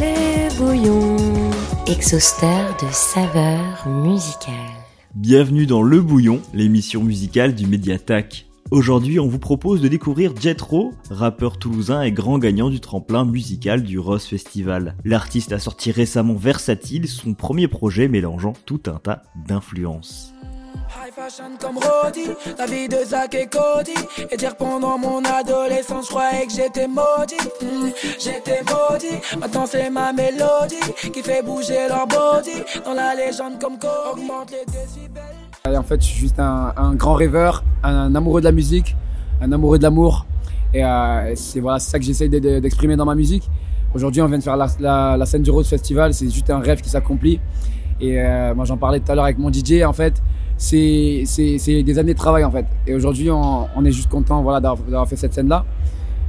Les bouillons, exhausteur de saveurs musicales. Bienvenue dans Le Bouillon, l'émission musicale du Mediatac. Aujourd'hui, on vous propose de découvrir Jetro, rappeur toulousain et grand gagnant du tremplin musical du Rose Festival. L'artiste a sorti récemment Versatile, son premier projet mélangeant tout un tas d'influences. High fashion comme Roddy, la vie de Zach et Cody. Et dire pendant mon adolescence, je croyais que j'étais maudit. Hmm, j'étais maudit, maintenant c'est ma mélodie qui fait bouger leur body. Dans la légende comme Co, augmente les décibels. En fait, je suis juste un, un grand rêveur, un, amoureux de la musique, un amoureux de l'amour. Et euh, c'est voilà, ça que j'essaye de- de- d'exprimer dans ma musique. Aujourd'hui, on vient de faire la, la- la scène du Rose Festival. C'est juste un rêve qui s'accomplit. Et euh, moi, j'en parlais tout à l'heure avec mon DJ. En fait, c'est des années de travail en fait. Et aujourd'hui, on, on est juste content voilà, d'avoir fait cette scène-là.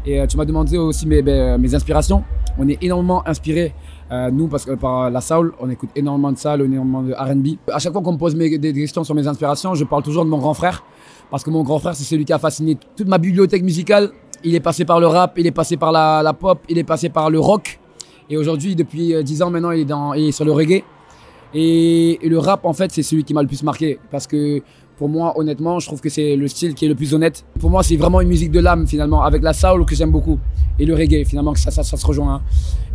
Et euh, tu m'as demandé aussi mes, mes, mes inspirations. On est énormément inspiré, euh, nous, parce que par la soul, on écoute énormément de soul, énormément de RB. À chaque fois qu'on me pose des, questions sur mes inspirations, je parle toujours de mon grand frère. Parce que mon grand frère, c'est celui qui a fasciné toute ma bibliothèque musicale. Il est passé par le rap, il est passé par la, pop, il est passé par le rock. Et aujourd'hui, depuis euh, 10 ans maintenant, il est, dans, il est sur le reggae. Et, le rap, en fait, c'est celui qui m'a le plus marqué. Parce que pour moi, honnêtement, je trouve que c'est le style qui est le plus honnête. Pour moi, c'est vraiment une musique de l'âme, finalement, avec la soul que j'aime beaucoup. Et le reggae, finalement, que ça, ça, se rejoint. hein.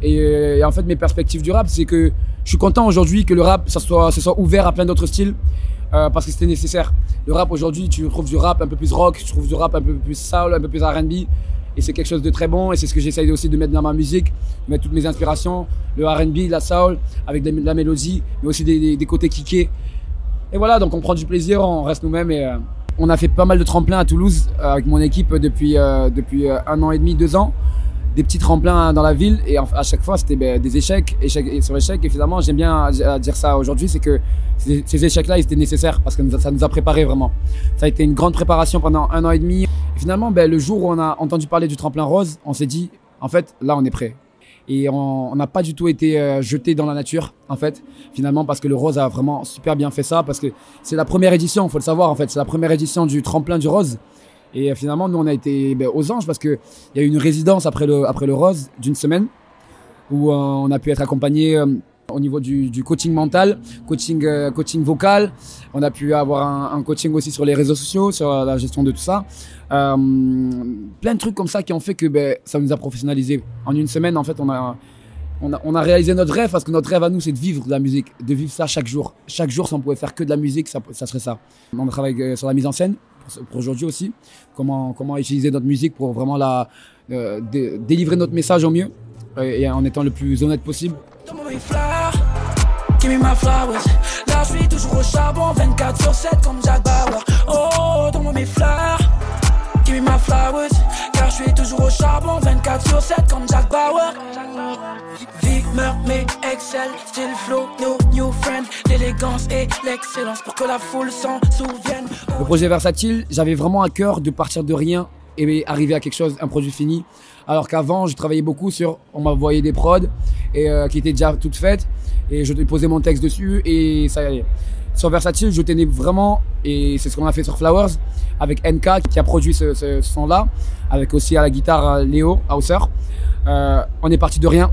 Et, euh, et en fait, mes perspectives du rap, c'est que je suis content aujourd'hui que le rap, ça soit, ça soit ouvert à plein d'autres styles. euh, parce que c'était nécessaire. Le rap aujourd'hui, tu trouves du rap un peu plus rock, tu trouves du rap un peu plus soul, un peu plus RB. Et c'est quelque chose de très bon. Et c'est ce que j'essaye aussi de mettre dans ma musique, de mettre toutes mes inspirations, le RB, la soul, avec de la mélodie, mais aussi des, côtés kickés. Et voilà, donc on prend du plaisir, on reste nous-mêmes. Et euh, on a fait pas mal de tremplins à Toulouse euh, avec mon équipe depuis, depuis euh, un an et demi, deux ans. Des petits tremplins dans la ville. Et à chaque fois, c'était ben, des échecs, échecs sur échecs. Et finalement, j'aime bien à dire ça aujourd'hui, c'est que ces, ces échecs-là, ils étaient nécessaires parce que ça nous a préparés vraiment. Ça a été une grande préparation pendant un an et demi. Et finalement, ben, le jour où on a entendu parler du tremplin rose, on s'est dit, en fait, là, on est prêt. Et on n'a pas du tout été euh, jeté dans la nature, en fait, finalement, parce que le Rose a vraiment super bien fait ça, parce que c'est la première édition, faut le savoir, en fait, c'est la première édition du tremplin du Rose. Et euh, finalement, nous, on a été ben, aux anges, parce qu'il y a eu une résidence après le, après le Rose d'une semaine, où euh, on a pu être accompagné euh, au niveau du, coaching mental, coaching, coaching vocal, on a pu avoir un, coaching aussi sur les réseaux sociaux, sur la gestion de tout ça. Plein de trucs comme ça qui ont fait que ben, ça nous a professionnalisé. En une semaine, en fait, on a, on a, réalisé notre rêve parce que notre rêve à nous, c'est de vivre de la musique, de vivre ça chaque jour. Chaque jour, si on pouvait faire que de la musique, ça, serait ça. On travaille sur la mise en scène pour, aujourd'hui aussi. Comment, comment utiliser notre musique pour vraiment la, euh, dé- délivrer notre message au mieux et en étant le plus honnête possible. Donne-moi mes fleurs, give me my flowers. Là, je suis toujours au charbon, 24 sur 7 comme Jack Bauer. Donne-moi mes fleurs, give me my flowers. Car je suis toujours au charbon, 24 sur 7 comme Jack Bauer. Vie, meurt, mais style flow, no new friend. L'élégance et l'excellence pour que la foule s'en souvienne. Le projet Versatile, j'avais vraiment à cœur de partir de rien et arriver à quelque chose, un produit fini. Alors qu'avant, je travaillais beaucoup sur, on m'envoyait des prods et euh, qui étaient déjà toutes faites et je posais mon texte dessus et ça y est. Sur Versatile, je tenais vraiment, et c'est ce qu'on a fait sur Flowers, avec NK qui a produit ce, ce son-là, avec aussi à la guitare euh, Léo Hauser. Euh, on est parti de rien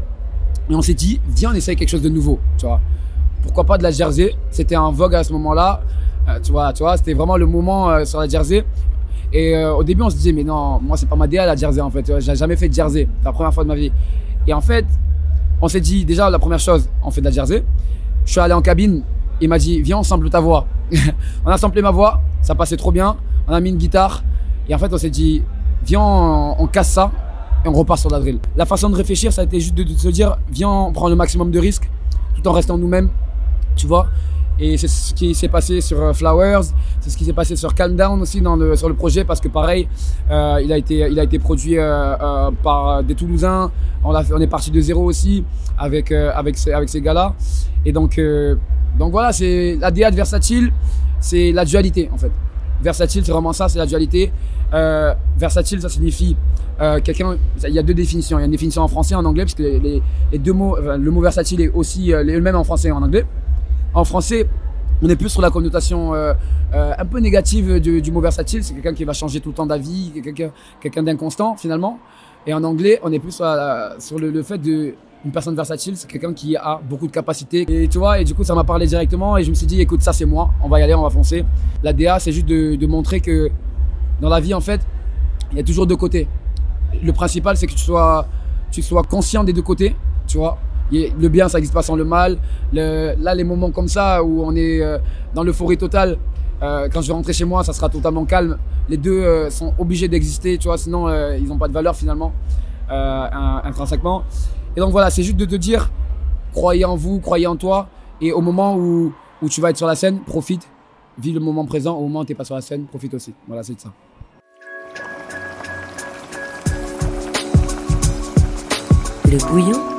et on s'est dit, viens, on essaye quelque chose de nouveau, tu vois. Pourquoi pas de la Jersey? C'était en vogue à ce moment-là. Euh, tu vois, tu vois, c'était vraiment le moment euh, sur la Jersey. Et euh, au début, on se disait, mais non, moi, c'est pas ma DA la Jersey en fait. J'ai jamais fait de Jersey. C'est la première fois de ma vie. Et en fait, on s'est dit, déjà, la première chose, on fait de la Jersey. Je suis allé en cabine. Il m'a dit, viens, on sample ta voix. on a samplé ma voix. Ça passait trop bien. On a mis une guitare. Et en fait, on s'est dit, viens, on, on casse ça. Et on repart sur la drill. La façon de réfléchir, ça a été juste de, se dire, viens, on prend le maximum de risques. Tout en restant nous-mêmes. Tu vois et c'est ce qui s'est passé sur euh, Flowers, c'est ce qui s'est passé sur Calm Down aussi dans le, sur le projet parce que pareil, euh, il, a été, il a été produit euh, par des Toulousains. On, est parti de zéro aussi avec, avec, ces, avec ces gars-là. Et donc, donc voilà, c'est la DA de Versatile, c'est la dualité en fait. Versatile, c'est vraiment ça, c'est la dualité. Euh, versatile, ça signifie euh, quelqu'un. Il y a deux définitions. Il y a une définition en français et en anglais, parce que les, deux mots, le mot versatile est aussi euh, le même en français et en anglais. En français, on est plus sur la connotation un peu négative du, mot versatile. C'est quelqu'un qui va changer tout le temps d'avis, quelqu'un d'inconstant finalement. Et en anglais, on est plus sur, le fait de une personne versatile, c'est quelqu'un qui a beaucoup de capacités. Et tu vois, et du coup, ça m'a parlé directement et je me suis dit, écoute, ça c'est moi, on va y aller, on va foncer. La DA, c'est juste de, montrer que dans la vie, en fait, il y a toujours deux côtés. Le principal, c'est que tu sois, tu sois conscient des deux côtés, tu vois. Le bien, ça n'existe pas sans le mal. Là, les moments comme ça, où on est euh, dans l'euphorie totale, euh, quand je vais rentrer chez moi, ça sera totalement calme. Les deux euh, sont obligés d'exister, tu vois, sinon ils n'ont pas de valeur finalement, in- intrinsèquement. Et donc voilà, c'est juste de te dire, croyez en vous, croyez en toi, et au moment où, où tu vas être sur la scène, profite, vis le moment présent, au moment où tu n'es pas sur la scène, profite aussi. Voilà, c'est ça. Le bouillon.